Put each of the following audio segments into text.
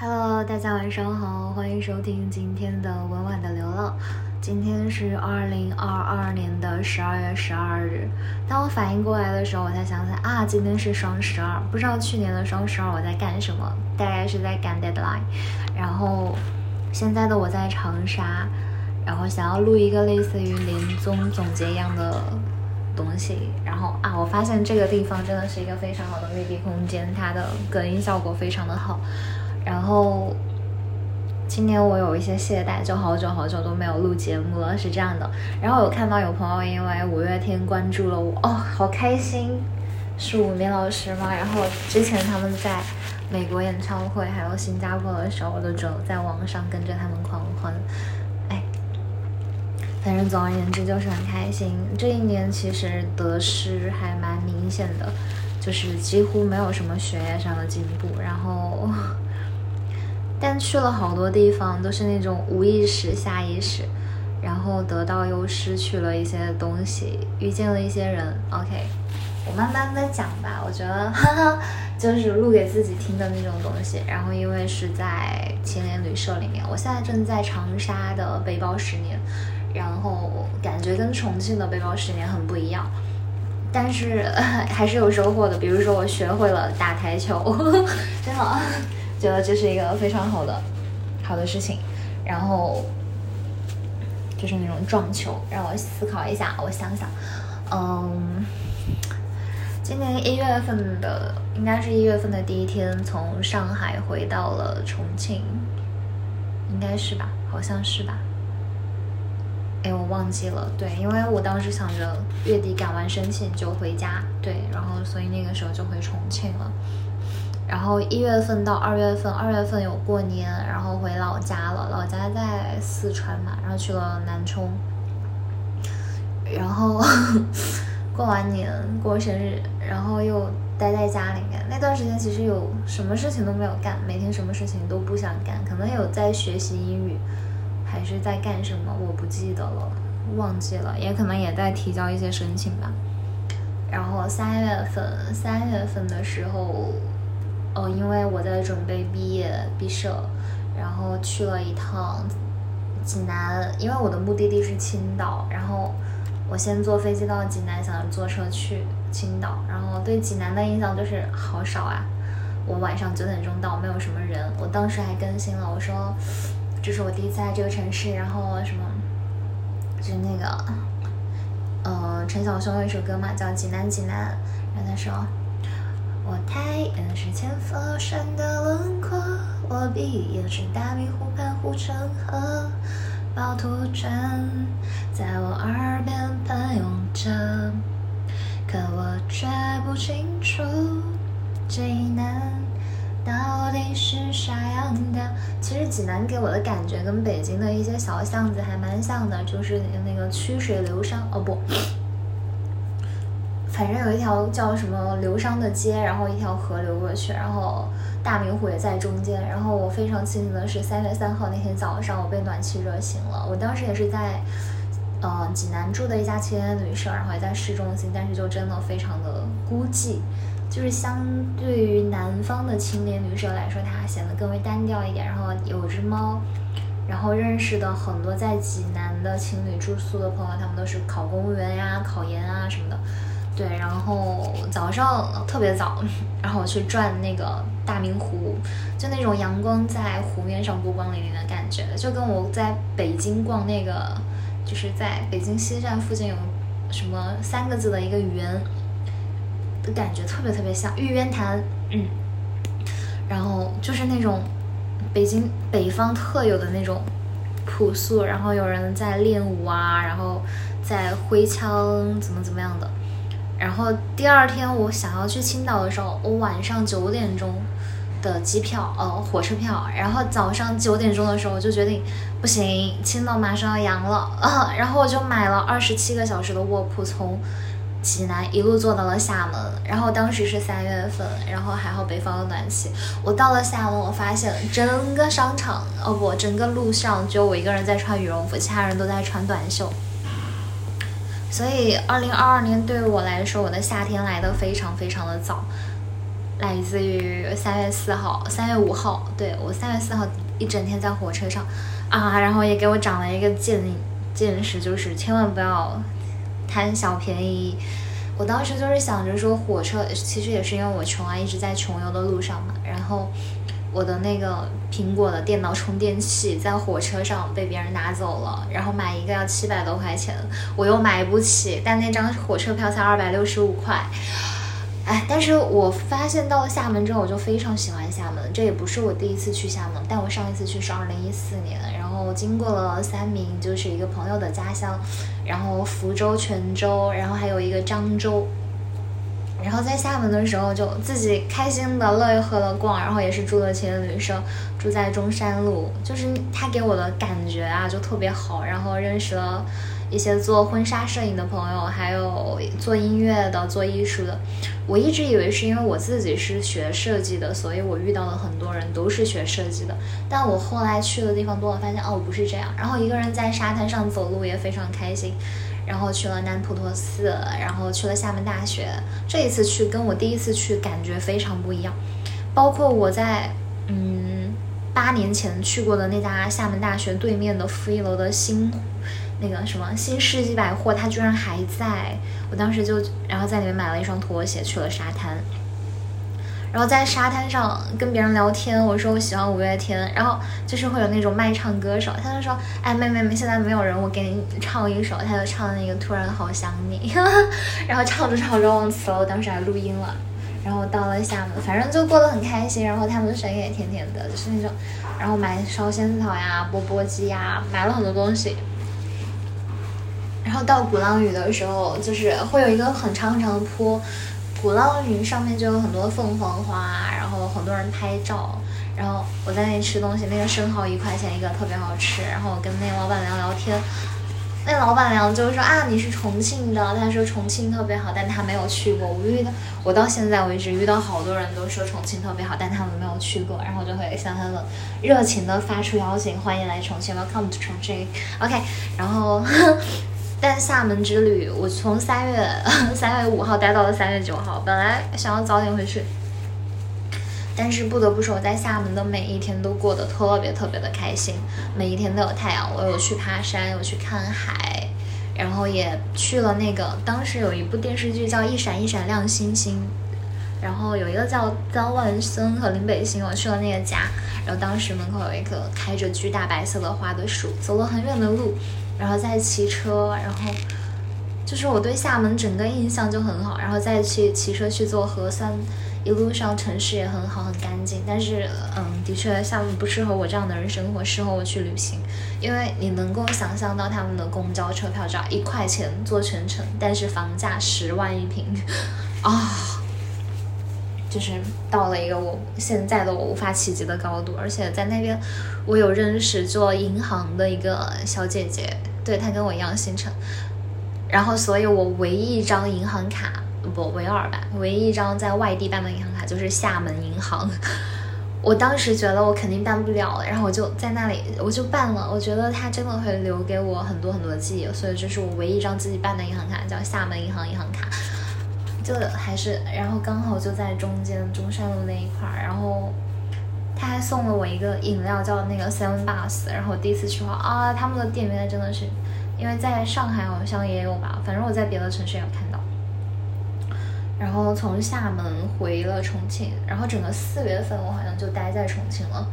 Hello，大家晚上好，欢迎收听今天的稳稳的流浪。今天是二零二二年的十二月十二日。当我反应过来的时候，我才想起来啊，今天是双十二。不知道去年的双十二我在干什么，大概是在赶 deadline。然后现在的我在长沙，然后想要录一个类似于年终总结一样的东西。然后啊，我发现这个地方真的是一个非常好的密闭空间，它的隔音效果非常的好。然后今年我有一些懈怠，就好久好久都没有录节目了，是这样的。然后有看到有朋友因为五月天关注了我，哦，好开心，是五年老师吗？然后之前他们在美国演唱会还有新加坡的时候，我都只有在网上跟着他们狂欢。哎，反正总而言之就是很开心。这一年其实得失还蛮明显的，就是几乎没有什么学业上的进步，然后。但去了好多地方，都是那种无意识、下意识，然后得到又失去了一些东西，遇见了一些人。OK，我慢慢的讲吧。我觉得，哈哈，就是录给自己听的那种东西。然后因为是在青年旅社里面，我现在正在长沙的背包十年，然后感觉跟重庆的背包十年很不一样，但是 还是有收获的。比如说我学会了打台球，真的。觉得这是一个非常好的好的事情，然后就是那种撞球，让我思考一下，我想想，嗯，今年一月份的应该是一月份的第一天，从上海回到了重庆，应该是吧？好像是吧？哎，我忘记了，对，因为我当时想着月底赶完申请就回家，对，然后所以那个时候就回重庆了。然后一月份到二月份，二月份有过年，然后回老家了。老家在四川嘛，然后去了南充。然后 过完年过生日，然后又待在家里面。那段时间其实有什么事情都没有干，每天什么事情都不想干。可能有在学习英语，还是在干什么，我不记得了，忘记了。也可能也在提交一些申请吧。然后三月份，三月份的时候。因为我在准备毕业毕设，然后去了一趟济南，因为我的目的地是青岛，然后我先坐飞机到济南，想着坐车去青岛，然后对济南的印象就是好少啊。我晚上九点钟到，没有什么人。我当时还更新了，我说这是我第一次来这个城市，然后什么，就是那个，呃，陈小松有一首歌嘛，叫《济南济南》，然后他说。我抬眼是千佛山的轮廓，我闭眼是大明湖畔护城河，趵突泉在我耳边喷涌着，可我却不清楚济南到底是啥样的。其实济南给我的感觉跟北京的一些小巷子还蛮像的，就是那个曲水流觞。哦不。反正有一条叫什么流觞的街，然后一条河流过去，然后大明湖也在中间。然后我非常庆幸的是，三月三号那天早上我被暖气热醒了。我当时也是在，呃，济南住的一家青年旅社，然后也在市中心，但是就真的非常的孤寂，就是相对于南方的青年旅社来说，它显得更为单调一点。然后有只猫，然后认识的很多在济南的情侣住宿的朋友，他们都是考公务员呀、考研啊什么的。对，然后早上特别早，然后我去转那个大明湖，就那种阳光在湖面上波光粼粼的感觉，就跟我在北京逛那个，就是在北京西站附近有什么三个字的一个园的感觉特别特别像玉渊潭，嗯，然后就是那种北京北方特有的那种朴素，然后有人在练舞啊，然后在挥枪怎么怎么样的。然后第二天我想要去青岛的时候，我晚上九点钟的机票，呃，火车票。然后早上九点钟的时候，我就决定不行，青岛马上要阳了啊！然后我就买了二十七个小时的卧铺，从济南一路坐到了厦门。然后当时是三月份，然后还好北方有暖气。我到了厦门，我发现整个商场，哦不，整个路上只有我一个人在穿羽绒服，其他人都在穿短袖。所以，二零二二年对于我来说，我的夏天来的非常非常的早。来自于三月四号、三月五号，对我三月四号一整天在火车上啊，然后也给我长了一个见见识，就是千万不要贪小便宜。我当时就是想着说，火车其实也是因为我穷啊，一直在穷游的路上嘛。然后我的那个苹果的电脑充电器在火车上被别人拿走了，然后买一个要七百多块钱，我又买不起，但那张火车票才二百六十五块。哎，但是我发现到了厦门之后，我就非常喜欢厦门。这也不是我第一次去厦门，但我上一次去是二零一四年，然后经过了三明，就是一个朋友的家乡，然后福州、泉州，然后还有一个漳州。然后在厦门的时候，就自己开心的乐呵的逛，然后也是住了青年旅社，住在中山路，就是他给我的感觉啊，就特别好，然后认识了。一些做婚纱摄影的朋友，还有做音乐的、做艺术的。我一直以为是因为我自己是学设计的，所以我遇到了很多人都是学设计的。但我后来去的地方多了，发现哦不是这样。然后一个人在沙滩上走路也非常开心。然后去了南普陀寺，然后去了厦门大学。这一次去跟我第一次去感觉非常不一样。包括我在嗯八年前去过的那家厦门大学对面的负一楼的新。那个什么新世纪百货，它居然还在！我当时就然后在里面买了一双拖鞋，去了沙滩，然后在沙滩上跟别人聊天。我说我喜欢五月天，然后就是会有那种卖唱歌手，他就说：“哎，妹妹们，现在没有人，我给你唱一首。”他就唱那个《突然好想你》，然后唱着唱着忘词了，我当时还录音了。然后到了厦门，反正就过得很开心。然后他们的声音也甜甜的，就是那种，然后买烧仙草呀、钵钵鸡呀，买了很多东西。然后到鼓浪屿的时候，就是会有一个很长很长的坡，鼓浪屿上面就有很多凤凰花，然后很多人拍照。然后我在那里吃东西，那个生蚝一块钱一个，特别好吃。然后我跟那个老板娘聊天，那老板娘就说啊，你是重庆的，她说重庆特别好，但她没有去过。我遇到我到现在为止遇到好多人都说重庆特别好，但他们没有去过。然后我就会向他们热情的发出邀请，欢迎来重庆，Welcome to 重庆。OK，然后。但厦门之旅，我从三月 三月五号待到了三月九号。本来想要早点回去，但是不得不说，我在厦门的每一天都过得特别特别的开心。每一天都有太阳，我有去爬山，有去看海，然后也去了那个当时有一部电视剧叫《一闪一闪亮星星》，然后有一个叫张万森和林北星，我去了那个家，然后当时门口有一棵开着巨大白色的花的树，走了很远的路。然后再骑车，然后就是我对厦门整个印象就很好，然后再去骑车去做核酸，一路上城市也很好，很干净。但是，嗯，的确厦门不适合我这样的人生活，适合我去旅行，因为你能够想象到他们的公交车票只要一块钱坐全程，但是房价十万一平，啊，就是到了一个我现在的我无法企及的高度。而且在那边，我有认识做银行的一个小姐姐。对他跟我一样姓陈，然后所以我唯一一张银行卡不唯二吧，唯一一张在外地办的银行卡就是厦门银行。我当时觉得我肯定办不了，然后我就在那里我就办了。我觉得他真的会留给我很多很多记忆，所以这是我唯一一张自己办的银行卡，叫厦门银行银行卡。就还是然后刚好就在中间中山路那一块儿，然后。他还送了我一个饮料，叫那个 Seven Bus。然后第一次去话啊，他们的店面真的是，因为在上海好像也有吧，反正我在别的城市也有看到。然后从厦门回了重庆，然后整个四月份我好像就待在重庆了。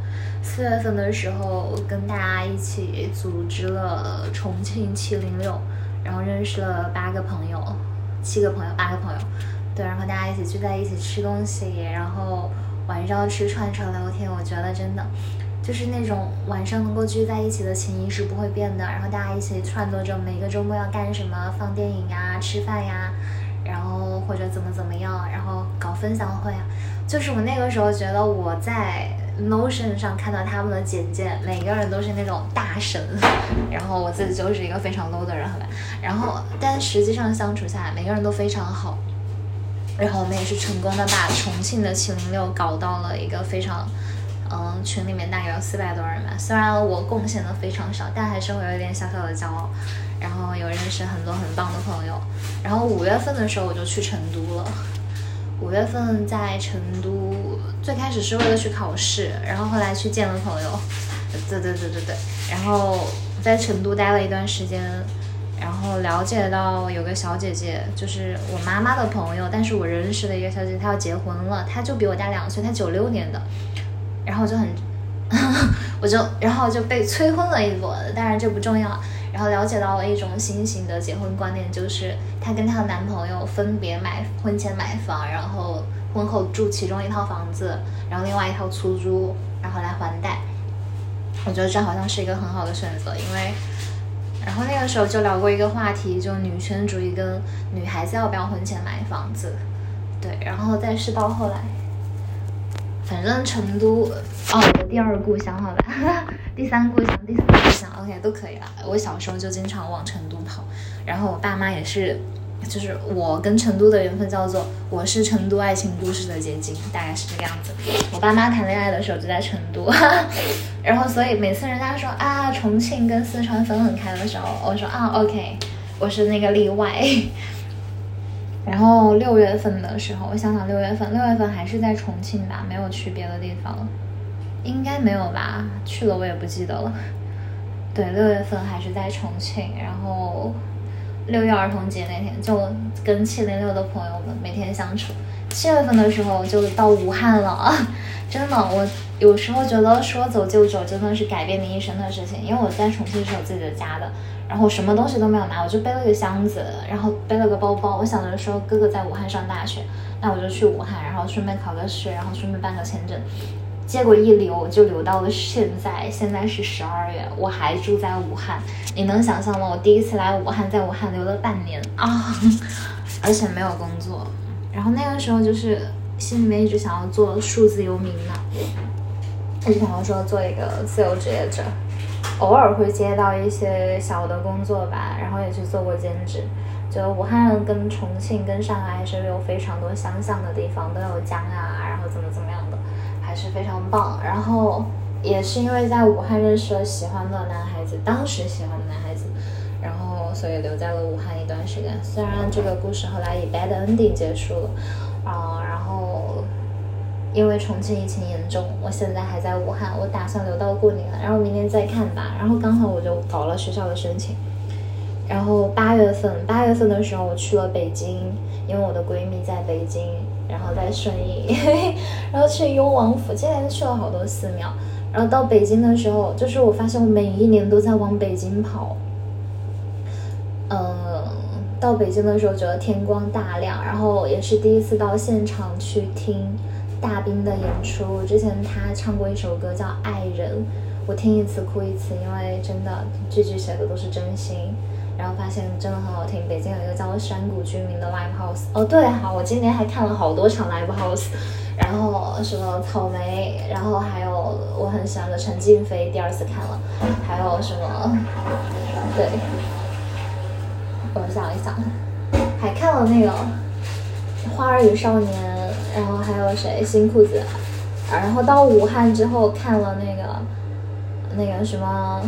四月份的时候跟大家一起组织了重庆七零六，然后认识了八个朋友，七个朋友，八个朋友，对，然后大家一起聚在一起吃东西，然后。晚上吃串串聊天，我觉得真的就是那种晚上能够聚在一起的情谊是不会变的。然后大家一起串作着每个周末要干什么，放电影呀、吃饭呀，然后或者怎么怎么样，然后搞分享会啊。就是我那个时候觉得我在 Notion 上看到他们的简介，每个人都是那种大神，然后我自己就是一个非常 low 的人，然后但实际上相处下来，每个人都非常好。然后我们也是成功的把重庆的七零六搞到了一个非常，嗯，群里面大概有四百多人吧。虽然我贡献的非常少，但还是会有一点小小的骄傲。然后有认识很多很棒的朋友。然后五月份的时候我就去成都了。五月份在成都，最开始是为了去考试，然后后来去见了朋友，对对对对对，然后在成都待了一段时间，然后了解到有个小姐姐，就是我妈妈的朋友，但是我认识的一个小姐姐，她要结婚了，她就比我大两岁，她九六年的，然后就很，我就然后就被催婚了一波，当然这不重要。然后了解到了一种新型的结婚观念，就是她跟她的男朋友分别买婚前买房，然后婚后住其中一套房子，然后另外一套出租，然后来还贷。我觉得这好像是一个很好的选择，因为，然后那个时候就聊过一个话题，就女权主义跟女孩子要不要婚前买房子，对，然后但是到后来。反正成都，哦，我的第二故乡，好吧，第三故乡，第四故乡，OK，都可以了。我小时候就经常往成都跑，然后我爸妈也是，就是我跟成都的缘分叫做我是成都爱情故事的结晶，大概是这个样子。我爸妈谈恋爱的时候就在成都，然后所以每次人家说啊重庆跟四川分很开的时候，我说啊 OK，我是那个例外。然后六月份的时候，我想想，六月份，六月份还是在重庆吧，没有去别的地方，应该没有吧？去了我也不记得了。对，六月份还是在重庆，然后六一儿童节那天就跟七零六的朋友们每天相处。七月份的时候就到武汉了，真的，我有时候觉得说走就走真的是改变你一生的事情，因为我在重庆是有自己的家的。然后什么东西都没有拿，我就背了个箱子，然后背了个包包。我想着说哥哥在武汉上大学，那我就去武汉，然后顺便考个试，然后顺便办个签证。结果一留就留到了现在，现在是十二月，我还住在武汉。你能想象吗？我第一次来武汉，在武汉留了半年啊，而且没有工作。然后那个时候就是心里面一直想要做数字游民嘛，一直想要说做一个自由职业者。偶尔会接到一些小的工作吧，然后也去做过兼职。就武汉跟重庆跟上海还是有非常多相像的地方，都有江啊，然后怎么怎么样的，是非常棒。然后也是因为在武汉认识了喜欢的男孩子，当时喜欢的男孩子，然后所以留在了武汉一段时间。虽然这个故事后来以 bad ending 结束了，啊，然后。因为重庆疫情严重，我现在还在武汉，我打算留到过年，然后明年再看吧。然后刚好我就搞了学校的申请，然后八月份，八月份的时候我去了北京，因为我的闺蜜在北京，然后在顺义，然后去雍王府，今年去了好多寺庙。然后到北京的时候，就是我发现我每一年都在往北京跑。嗯，到北京的时候觉得天光大亮，然后也是第一次到现场去听。大兵的演出之前，他唱过一首歌叫《爱人》，我听一次哭一次，因为真的句句写的都是真心，然后发现真的很好听。北京有一个叫做山谷居民的 live house，哦对，好，我今年还看了好多场 live house，然后什么草莓，然后还有我很喜欢的陈静飞，第二次看了，还有什么，对，我想一想，还看了那个《花儿与少年》。然后还有谁？新裤子。然后到武汉之后看了那个那个什么，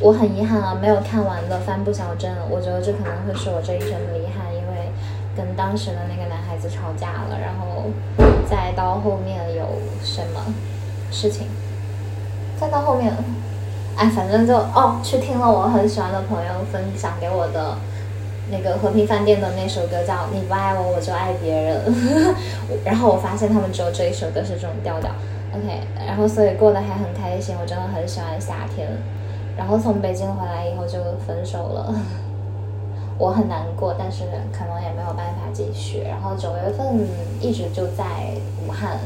我很遗憾啊，没有看完的《帆布小镇》。我觉得这可能会是我这一生的遗憾，因为跟当时的那个男孩子吵架了，然后再到后面有什么事情，再到后面，哎，反正就哦，去听了我很喜欢的朋友分享给我的。那个和平饭店的那首歌叫《你不爱我，我就爱别人》，然后我发现他们只有这一首歌是这种调调，OK，然后所以过得还很开心，我真的很喜欢夏天。然后从北京回来以后就分手了，我很难过，但是可能也没有办法继续。然后九月份一直就在武汉，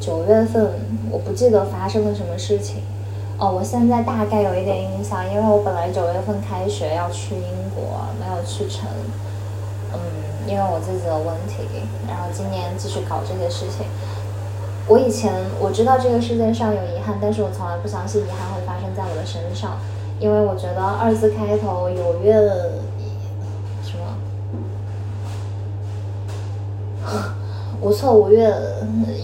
九月份我不记得发生了什么事情。哦，我现在大概有一点印象，因为我本来九月份开学要去英国，没有去成。嗯，因为我自己的问题，然后今年继续搞这些事情。我以前我知道这个世界上有遗憾，但是我从来不相信遗憾会发生在我的身上，因为我觉得二字开头有怨什么，无错无怨，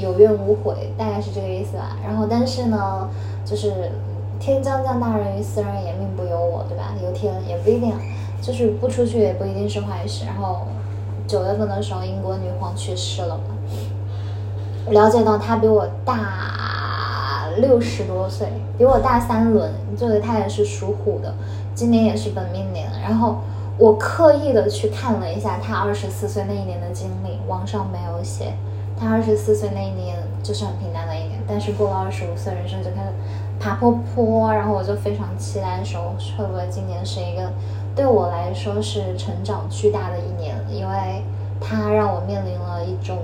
有怨无悔，大概是这个意思吧。然后，但是呢。就是天将降大任于斯人也，命不由我，对吧？由天也不一定，就是不出去也不一定是坏事。然后九月份的时候，英国女皇去世了嘛，了解到他比我大六十多岁，比我大三轮，就是他也是属虎的，今年也是本命年。然后我刻意的去看了一下他二十四岁那一年的经历，网上没有写。他二十四岁那一年就是很平淡的一年，但是过了二十五岁，人生就开始爬坡坡，然后我就非常期待说，会不会今年是一个。对我来说是成长巨大的一年，因为他让我面临了一种，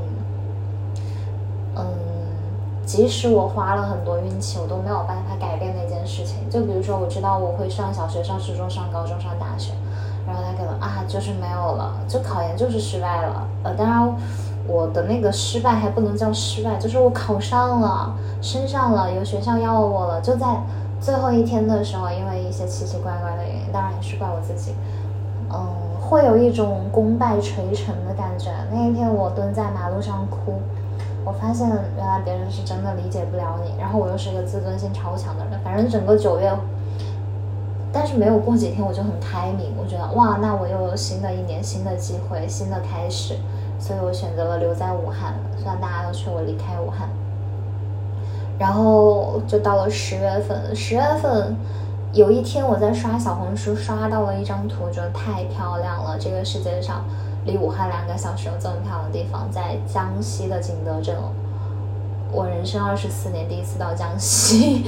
嗯，即使我花了很多运气，我都没有办法改变那件事情。就比如说，我知道我会上小学、上初中、上高中、上大学，然后他可能啊，就是没有了，就考研就是失败了。呃，当然，我的那个失败还不能叫失败，就是我考上了，升上了，有学校要我了，就在。最后一天的时候，因为一些奇奇怪怪的原因，当然也是怪我自己，嗯，会有一种功败垂成的感觉。那一天我蹲在马路上哭，我发现原来别人是真的理解不了你。然后我又是一个自尊心超强的人，反正整个九月，但是没有过几天我就很开明，我觉得哇，那我又有新的一年、新的机会、新的开始，所以我选择了留在武汉。虽然大家都劝我离开武汉。然后就到了十月份，十月份有一天我在刷小红书，刷到了一张图，觉得太漂亮了。这个世界上离武汉两个小时有这么漂亮的地方，在江西的景德镇。我人生二十四年第一次到江西，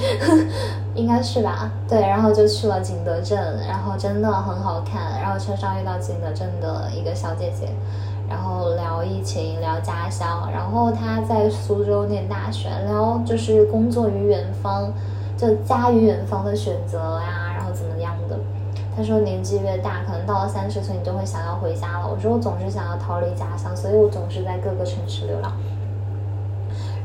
应该是吧？对，然后就去了景德镇，然后真的很好看。然后车上遇到景德镇的一个小姐姐。然后聊疫情，聊家乡，然后她在苏州念大学，聊就是工作于远方，就家于远方的选择呀，他说年纪越大，可能到了三十岁，你就会想要回家了。我说我总是想要逃离家乡，所以我总是在各个城市流浪。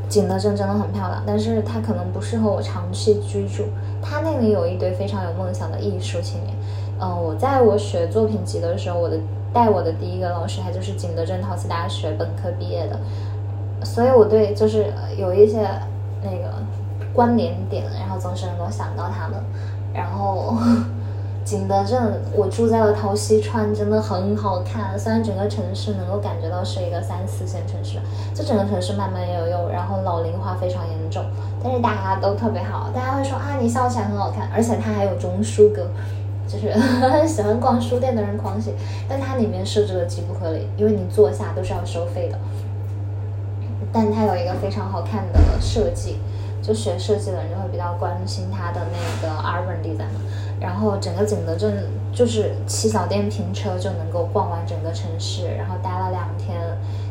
景德镇真的很漂亮，但是它可能不适合我长期居住。它那里有一堆非常有梦想的艺术青年。嗯，我在我学作品集的时候，我的。带我的第一个老师，他就是景德镇陶瓷大学本科毕业的，所以我对就是有一些那个关联点，然后总是能够想到他们。然后景德镇，我住在了陶溪川，真的很好看。虽然整个城市能够感觉到是一个三四线城市，就整个城市慢慢悠悠，然后老龄化非常严重，但是大家都特别好，大家会说啊，你笑起来很好看，而且它还有钟书阁。就是 喜欢逛书店的人狂喜，但它里面设置的极不合理，因为你坐下都是要收费的。但它有一个非常好看的设计，就学设计的人就会比较关心它的那个 urban design。然后整个景德镇就是骑小电瓶车就能够逛完整个城市，然后待了两天，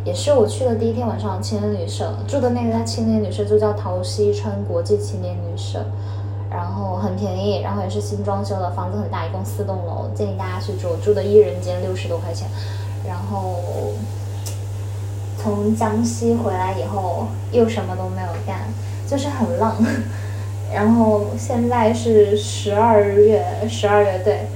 也是我去的第一天晚上青年旅社住的那家青年旅社就叫陶溪川国际青年旅社。然后很便宜，然后也是新装修的，房子很大，一共四栋楼，建议大家去住。住的一人间六十多块钱。然后从江西回来以后，又什么都没有干，就是很浪。然后现在是十二月，十二月对，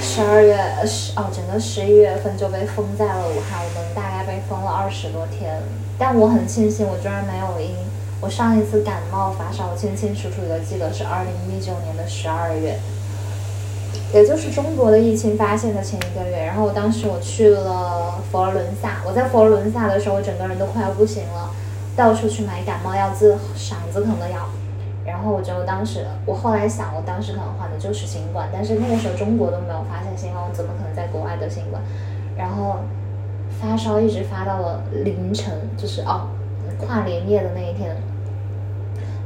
十二月十哦，整个十一月份就被封在了武汉，我们大概被封了二十多天。但我很庆幸，我居然没有因。我上一次感冒发烧，我清清楚楚的记得是二零一九年的十二月，也就是中国的疫情发现的前一个月。然后当时我去了佛罗伦萨，我在佛罗伦萨的时候，我整个人都快要不行了，到处去买感冒药治嗓子疼的药。然后我就当时，我后来想，我当时可能患的就是新冠，但是那个时候中国都没有发现新冠，我怎么可能在国外得新冠？然后发烧一直发到了凌晨，就是哦，跨年夜的那一天。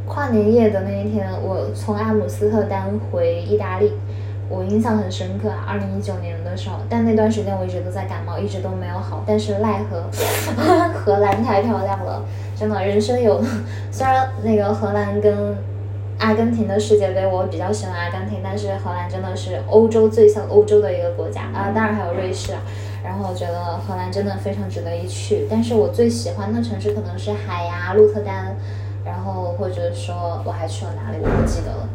跨年夜的那一天，我从阿姆斯特丹回意大利，我印象很深刻啊。二零一九年的时候，但那段时间我一直都在感冒，一直都没有好。但是奈何 荷兰太漂亮了，真的，人生有 虽然那个荷兰跟阿根廷的世界杯，我比较喜欢阿根廷，但是荷兰真的是欧洲最像欧洲的一个国家啊，当然还有瑞士啊。然后我觉得荷兰真的非常值得一去，但是我最喜欢的城市可能是海牙、鹿特丹。然后或者说我还去了哪里，我不记得了。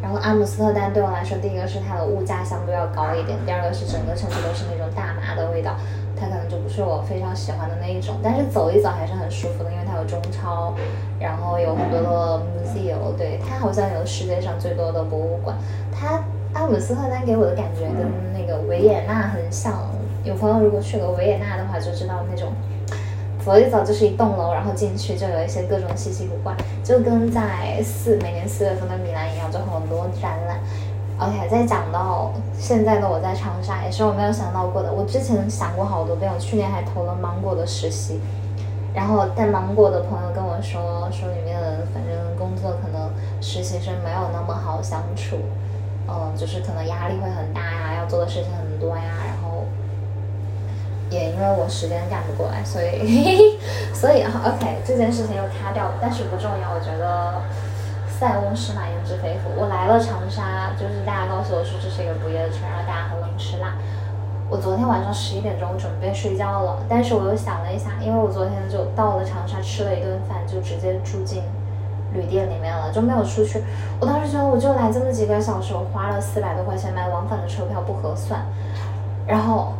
然后阿姆斯特丹对我来说，第一个是它的物价相对要高一点，第二个是整个城市都是那种大麻的味道，它可能就不是我非常喜欢的那一种。但是走一走还是很舒服的，因为它有中超，然后有很多的 museum，对，它好像有世界上最多的博物馆。它阿姆斯特丹给我的感觉跟那个维也纳很像。有朋友如果去过维也纳的话，就知道那种走一走就是一栋楼，然后进去就有一些各种稀奇古怪，就跟在四每年四月份的米兰一样，就很多展览。OK，再讲到现在的我在长沙，也是我没有想到过的。我之前想过好多遍，我去年还投了芒果的实习，然后但芒果的朋友跟我说，说里面反正工作可能实习生没有那么好相处，嗯，就是可能压力会很大呀，要做的事情很多呀，然后也因为我时间赶不过来，所以 所以 OK 这件事情又卡掉了，但是不重要，我觉得。塞翁失马，焉知非福。我来了长沙，就是大家告诉我说这是一个不夜城，然后大家很能吃辣。我昨天晚上十一点钟准备睡觉了，但是我又想了一下，因为我昨天就到了长沙吃了一顿饭，就直接住进旅店里面了，就没有出去。我当时觉得我就来这么几个小时，我花了四百多块钱买往返的车票不合算。然后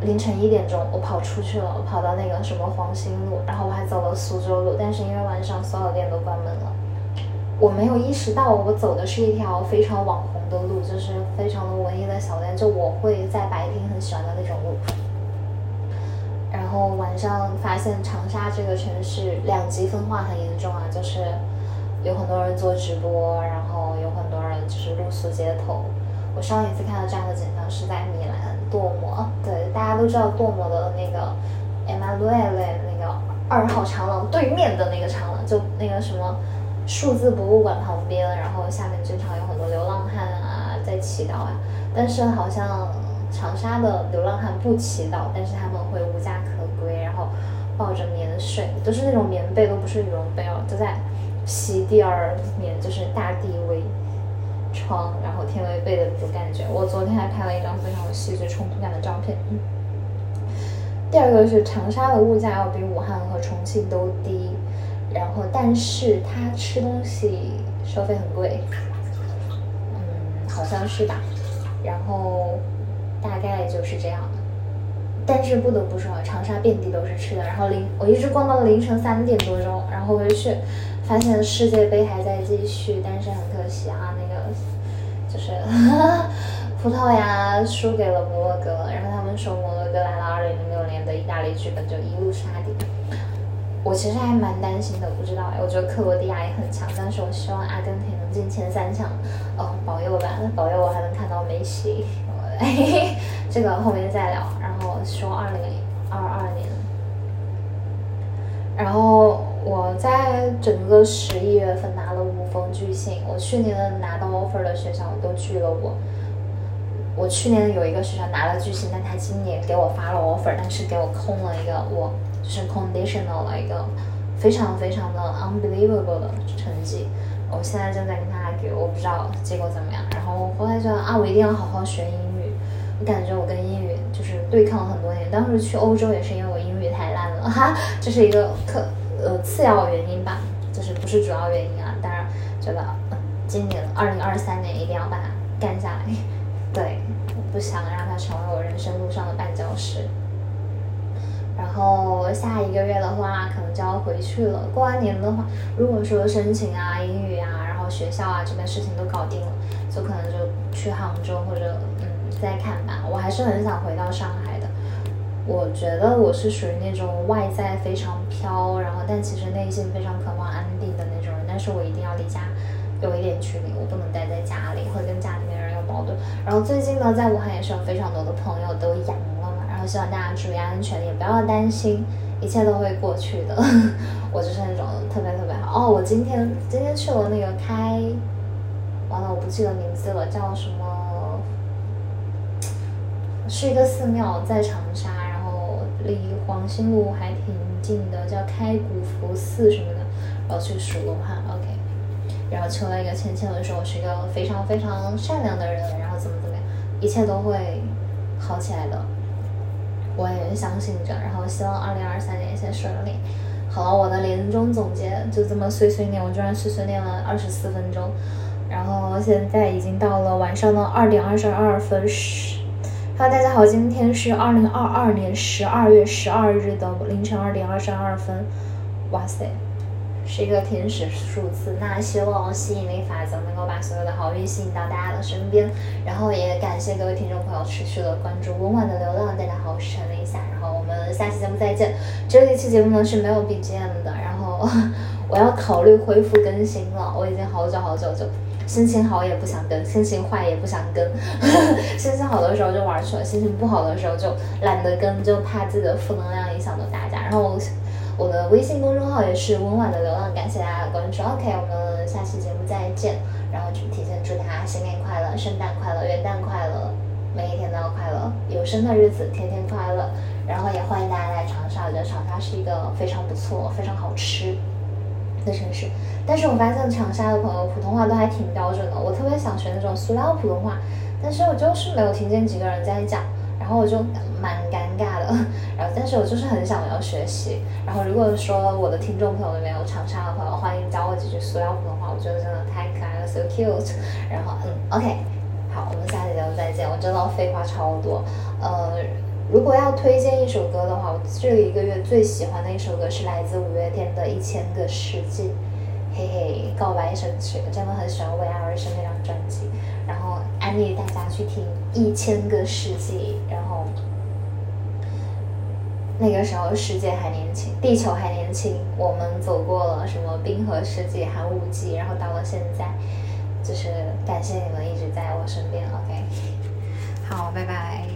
凌晨一点钟我跑出去了，我跑到那个什么黄兴路，然后我还走了苏州路，但是因为晚上所有店都关门了。我没有意识到，我走的是一条非常网红的路，就是非常的文艺的小店，就我会在白天很喜欢的那种路。然后晚上发现长沙这个城市两极分化很严重啊，就是有很多人做直播，然后有很多人就是露宿街头。我上一次看到这样的景象是在米兰多摩，对，大家都知道多摩的那个 Emanuele 那个二号长廊对面的那个长廊，就那个什么。数字博物馆旁边，然后下面经常有很多流浪汉啊在祈祷啊。但是好像长沙的流浪汉不祈祷，但是他们会无家可归，然后抱着棉睡，都是那种棉被，都不是羽绒被哦，就在席地而眠，就是大地为窗，然后天为被的那种感觉。我昨天还拍了一张非常有戏剧冲突感的照片。第二个是长沙的物价要比武汉和重庆都低。然后，但是他吃东西收费很贵，嗯，好像是吧。然后大概就是这样。但是不得不说，长沙遍地都是吃的。然后凌，我一直逛到了凌晨三点多钟，然后回去发现世界杯还在继续，但是很可惜啊，那个就是 葡萄牙输给了摩洛哥，然后他们说摩洛哥来了二零零六年的意大利剧本就一路杀敌。我其实还蛮担心的，不知道哎，我觉得克罗地亚也很强，但是我希望阿根廷能进前三强，哦，保佑吧，保佑我还能看到梅西。这个后面再聊。然后说二零二二年，然后我在整个十一月份拿了五封拒信，我去年拿到 offer 的学校都拒了我。我去年有一个学校拿了拒信，但他今年给我发了 offer，但是给我空了一个我。就是 conditional 的一个非常非常的 unbelievable 的成绩，我现在正在跟他给，我不知道结果怎么样。然后我后来觉得啊，我一定要好好学英语。我感觉我跟英语就是对抗了很多年。当时去欧洲也是因为我英语太烂了，哈，这是一个可呃次要原因吧，就是不是主要原因啊。当然觉得今年二零二三年一定要把它干下来，对，我不想让它成为我人生路上的绊脚石。然后下一个月的话，可能就要回去了。过完年的话，如果说申请啊、英语啊，然后学校啊这边事情都搞定了，就可能就去杭州或者嗯再看吧。我还是很想回到上海的。我觉得我是属于那种外在非常飘，然后但其实内心非常渴望安定的那种人。但是我一定要离家有一点距离，我不能待在家里，会跟家里面人有矛盾。然后最近呢，在武汉也是有非常多的朋友都阳。然后希望大家注意安全，也不要担心，一切都会过去的。我就是那种特别特别好哦。我今天今天去了那个开，完了我不记得名字了，叫什么？是一个寺庙在长沙，然后离黄兴路还挺近的，叫开古佛寺什么的。然后去数罗汉，OK。然后求了一个签签的说我是一个非常非常善良的人，然后怎么怎么样，一切都会好起来的。我也相信着，然后希望二零二三年一切顺利。好了，我的年终总结就这么碎碎念，我居然碎碎念了二十四分钟，然后现在已经到了晚上的二点二十二分。十哈喽大家好，今天是二零二二年十二月十二日的凌晨二点二十二分。哇塞，是一个天使数字，那希望吸引力法则能够把所有的好运吸引到大家的身边。然后也感谢各位听众朋友持续的关注温婉的流浪，大家好，我是陈丽霞。然后我们下期节目再见。这一期节目呢是没有 BGM 的，然后 我要考虑恢复更新了。我已经好久好久就心情好也不想更，心情坏也不想更。心情好的时候就玩去了，心情不好的时候就懒得更，就怕自己的负能量影响到大家。然后。我的微信公众号也是温婉的流浪，感谢大家的关注。OK，我们下期节目再见。然后就提前祝大家新年快乐、圣诞快乐、元旦快乐，每一天都要快乐，有生的日子天天快乐。然后也欢迎大家来长沙，我觉得长沙是一个非常不错、非常好吃的城市。但是我发现长沙的朋友普通话都还挺标准的，我特别想学那种塑料普通话，但是我就是没有听见几个人在讲。然后我就蛮尴尬的，然后但是我就是很想要学习。然后如果说我的听众朋友里面有长沙的朋友，欢迎教我几句塑料普通话，我觉得真的太可爱了，so cute。然后嗯，OK，好，我们下期节目再见。我真的废话超多。呃，如果要推荐一首歌的话，我这一个月最喜欢的一首歌是来自五月天的《一千个世纪》。嘿嘿，告白神曲，真的很喜欢《为爱而生》那张专辑。然后安利大家去听《一千个世纪》，然后那个时候世界还年轻，地球还年轻，我们走过了什么冰河世纪、寒武纪，然后到了现在，就是感谢你们一直在我身边。OK，好，拜拜。